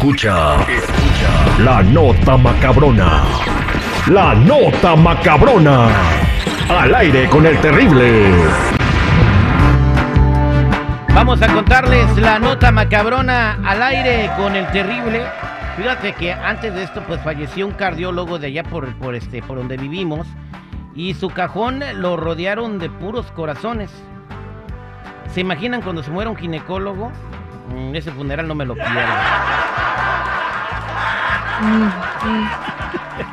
Escucha, escucha la nota macabrona. La nota macabrona. Al aire con el terrible. Vamos a contarles la nota macabrona al aire con el terrible. Fíjate que antes de esto pues falleció un cardiólogo de allá por, este por donde vivimos y su cajón lo rodearon de puros corazones. ¿Se imaginan cuando se muera un ginecólogo? Mm, ese funeral no me lo pierdo.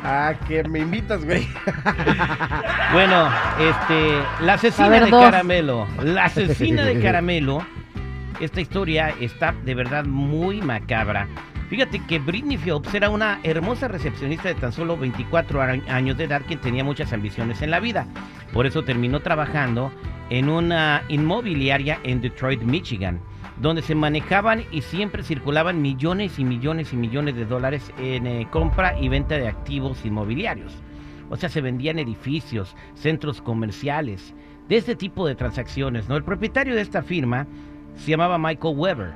Ah, que me invitas, güey. Bueno, este, la asesina A ver, de dos. Caramelo, la asesina de Caramelo, esta historia está de verdad muy macabra. Fíjate que Britney Phelps era una hermosa recepcionista de tan solo 24 a- años de edad quien tenía muchas ambiciones en la vida. Por eso terminó trabajando en una inmobiliaria en Detroit, Michigan, donde se manejaban y siempre circulaban millones y millones y millones de dólares en eh, compra y venta de activos inmobiliarios. O sea, se vendían edificios, centros comerciales, de este tipo de transacciones, ¿no? El propietario de esta firma se llamaba Michael Weber,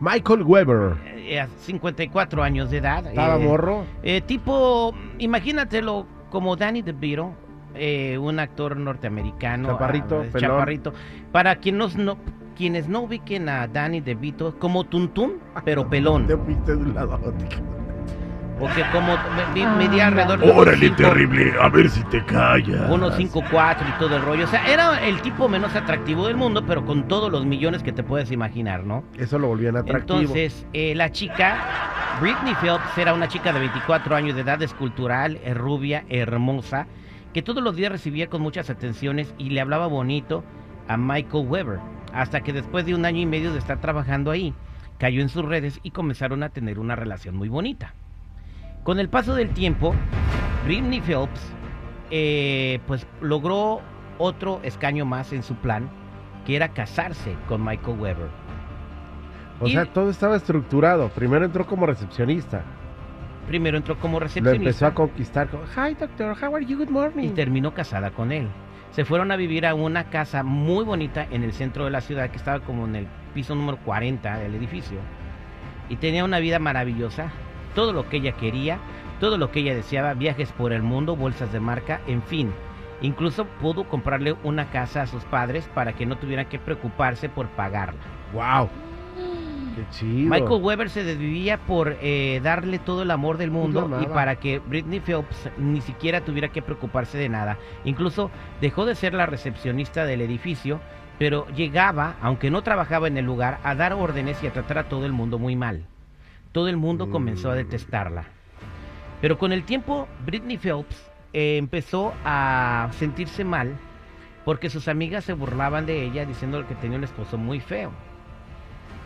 Michael Weber. eh, a 54 años de edad. Estaba eh, morro. eh, tipo, imagínatelo como Danny DeVito, eh, un actor norteamericano. Chaparrito, ah, pelón. chaparrito. Para quienes no, quienes no ubiquen a Danny DeVito, como Tuntún, pero pelón. Te fuiste de un lado a otro. Porque como me- me- Ah, medía alrededor de Órale, cinco- terrible. A ver si te callas. 1.54 y todo el rollo. O sea, era el tipo menos atractivo del mundo, pero con todos los millones que te puedes imaginar, ¿no? Eso lo volvían atractivo. Entonces, eh, la chica, Britney Phelps, era una chica de 24 años de edad, escultural, rubia, hermosa, que todos los días recibía con muchas atenciones y le hablaba bonito a Michael Weber, hasta que después de un año y medio de estar trabajando ahí, cayó en sus redes y comenzaron a tener una relación muy bonita. Con el paso del tiempo, Britney Phelps, eh, pues logró otro escaño más en su plan, que era casarse con Michael Weber. o y- sea, todo estaba estructurado. Primero entró como recepcionista. Primero entró como Lo empezó recepcionista a conquistar. como, Hi, doctor. How are you? Good y morning. terminó casada con él. Se fueron a vivir a una casa muy bonita en el centro de la ciudad que estaba como en el piso número 40 del edificio. Y tenía una vida maravillosa, todo lo que ella quería, todo lo que ella deseaba, viajes por el mundo, bolsas de marca, en fin. Incluso pudo comprarle una casa a sus padres para que no tuvieran que preocuparse por pagarla. Wow. Chido. Michael Weber se desvivía por eh, darle todo el amor del mundo y para que Britney Phelps ni siquiera tuviera que preocuparse de nada. Incluso dejó de ser la recepcionista del edificio, pero llegaba, aunque no trabajaba en el lugar, a dar órdenes y a tratar a todo el mundo muy mal. Todo el mundo comenzó a Mm. detestarla. Pero con el tiempo, Britney Phelps eh, empezó a sentirse mal porque sus amigas se burlaban de ella diciendo que tenía un esposo muy feo.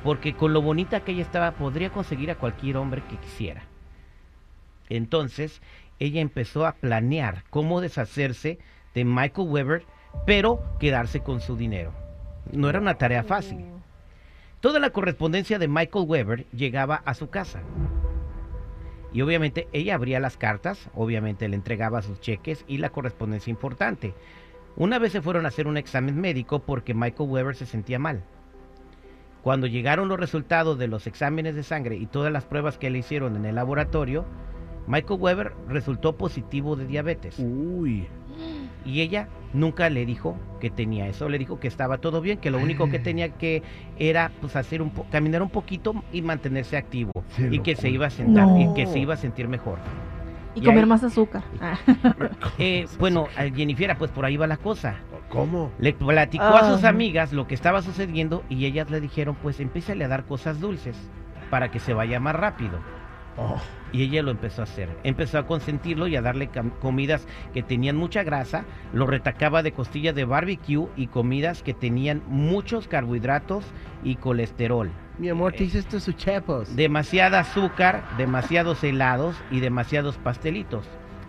Porque con lo bonita que ella estaba, podría conseguir a cualquier hombre que quisiera. Entonces, ella empezó a planear cómo deshacerse de Michael Weber, pero quedarse con su dinero. No era una tarea fácil. Toda la correspondencia de Michael Weber llegaba a su casa. Y obviamente ella abría las cartas, obviamente le entregaba sus cheques y la correspondencia importante. Una vez se fueron a hacer un examen médico porque Michael Weber se sentía mal. Cuando llegaron los resultados de los exámenes de sangre y todas las pruebas que le hicieron en el laboratorio, Michael Weber resultó positivo de diabetes. Uy. Y ella nunca le dijo que tenía eso, le dijo que estaba todo bien, que lo único que tenía que era pues hacer un po- caminar un poquito y mantenerse activo Se y que se iba a sentar y que se iba a sentir mejor. Y Y comer ahí- más azúcar. Ah. Eh, bueno, Jennifer, pues por ahí va la cosa. ¿Cómo? Le platicó a sus Ah. amigas lo que estaba sucediendo y ellas le dijeron, pues empiézale a dar cosas dulces para que se vaya más rápido. Oh, Y ella lo empezó a hacer. Empezó a consentirlo y a darle comidas que tenían mucha grasa. Lo retacaba de costillas de barbecue y comidas que tenían muchos carbohidratos y colesterol. mi amor, te hice estos suchepos. Demasiada azúcar, demasiados helados y demasiados pastelitos.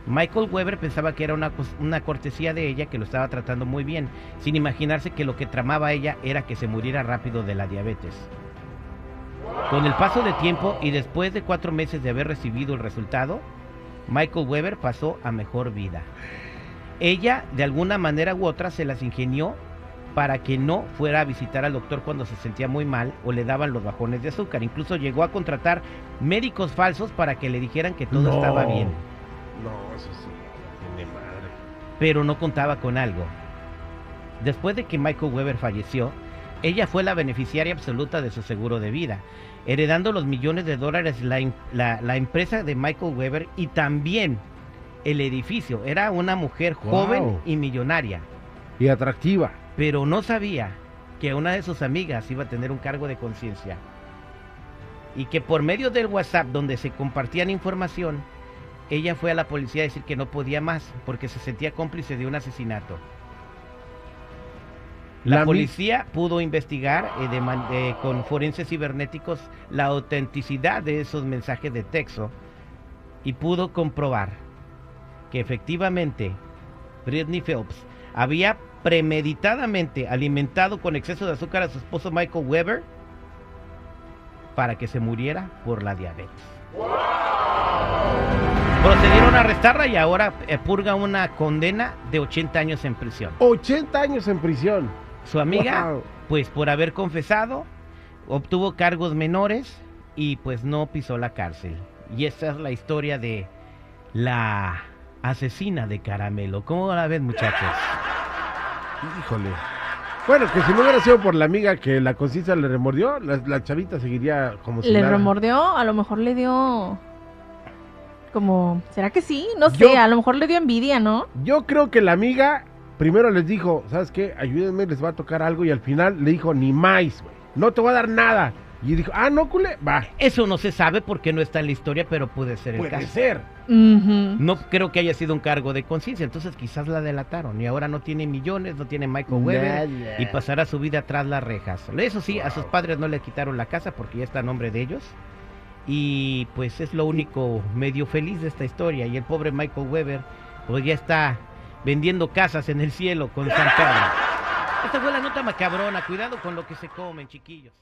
Michael Weber pensaba que era una, una cortesía de ella que lo estaba tratando muy bien, sin imaginarse que lo que tramaba ella era que se muriera rápido de la diabetes. Con el paso de tiempo y después de cuatro meses de haber recibido el resultado, Michael Weber pasó a mejor vida. Ella, de alguna manera u otra, se las ingenió para que no fuera a visitar al doctor cuando se sentía muy mal o le daban los bajones de azúcar. Incluso llegó a contratar médicos falsos para que le dijeran que todo No. estaba bien, No, eso sí. Tiene madre. pero no contaba con algo. Después de que Michael Weber falleció, ella fue la beneficiaria absoluta de su seguro de vida, heredando los millones de dólares la, la- la empresa de Michael Weber y también el edificio. Era una mujer joven Wow. y millonaria. Y atractiva. pero no sabía que una de sus amigas iba a tener un cargo de conciencia y que por medio del WhatsApp donde se compartían información, ella fue a la policía a decir que no podía más porque se sentía cómplice de un asesinato. La, policía pudo investigar eh, de eh, con forenses cibernéticos la autenticidad de esos mensajes de texto y pudo comprobar que efectivamente Britney Phelps había premeditadamente alimentado con exceso de azúcar a su esposo Michael Weber para que se muriera por la diabetes. Procedieron a arrestarla y ahora eh, purga una condena de 80 años en prisión. 80 años en prisión. Su amiga, Wow. pues por haber confesado, obtuvo cargos menores y pues no pisó la cárcel. Y esta es la historia de la asesina de caramelo. ¿Cómo la ven muchachos? Híjole. Bueno, que si no hubiera sido por la amiga que la conciencia le remordió, la, la chavita seguiría como si ¿Le nada. remordió? A lo mejor le dio... Como... ¿Será que sí? No sé, Yo- a lo mejor le dio envidia, ¿no? Yo creo que la amiga primero les dijo, ¿sabes qué? Ayúdenme, les va a tocar algo. Y al final le dijo, ni más, güey. No te voy a dar nada. Y dijo, ah, no, cule, va. Eso no se sabe porque no está en la historia, pero puede ser el Puede caso. ser. No creo que haya sido un cargo de conciencia, entonces quizás la delataron y ahora no tiene millones, no tiene Michael Weber y pasará su vida tras las rejas. Eso sí, a sus padres no le quitaron la casa porque ya está a nombre de ellos y pues es lo único medio feliz de esta historia y el pobre Michael Weber pues ya está vendiendo casas en el cielo con San. Esta fue la nota macabrona, cuidado con lo que se comen chiquillos.